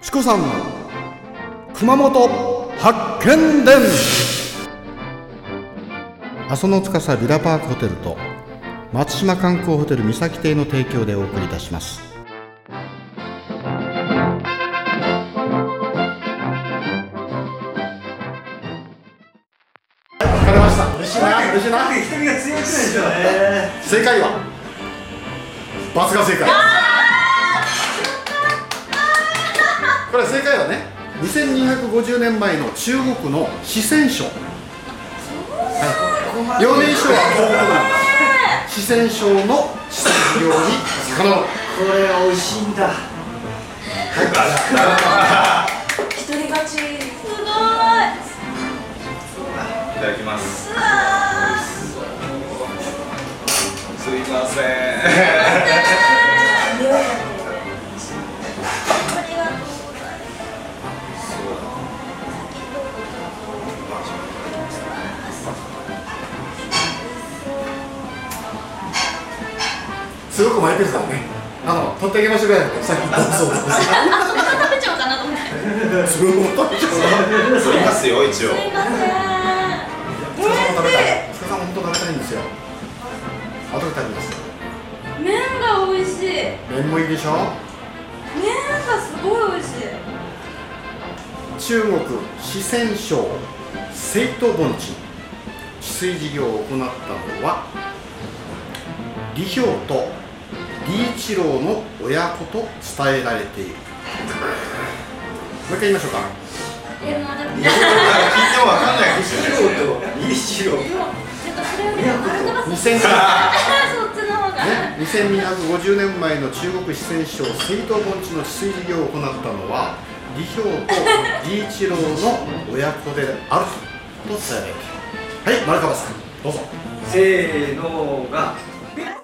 チコさんの熊本発見伝。阿蘇の司ビラパークホテルと松島観光ホテル三崎邸の提供でお送りいたします。疲れました。嬉しいな嬉しいな瞳が強くないですよね。正解はバツが正解2250年前の中国の四川省。はい。遼寧省は東北なんです。四川省の四川料理。魚これが美味しいんだ。一人勝ち。すごい。いただきます。すいません。すごくマイペースだもんね。あの取ってあげましょうぐらいだとさっき言ったそう食べちゃおうかなと思って。すすごいもう取っちゃうすいますよ一応。いません。塚さんも食べたい塚さん。も本当食べたい。んですよ後で食べます麺が美味しい。麺もいいでしょ麺がすごい美味しい。中国四川省成都盆地。治水事業を行ったのは李氷と李一郎の親子と伝えられている。もう一回言いましょうか。えまだ聞いてもわかんないですよね。いい白ちょっとそれよりもあれとか2000そっちの方がね、2250年前の中国四川省水東盆地の治水事業を行ったのは李氷と李一郎の親子であると伝えられている。はい丸川さんどうぞ。せーのが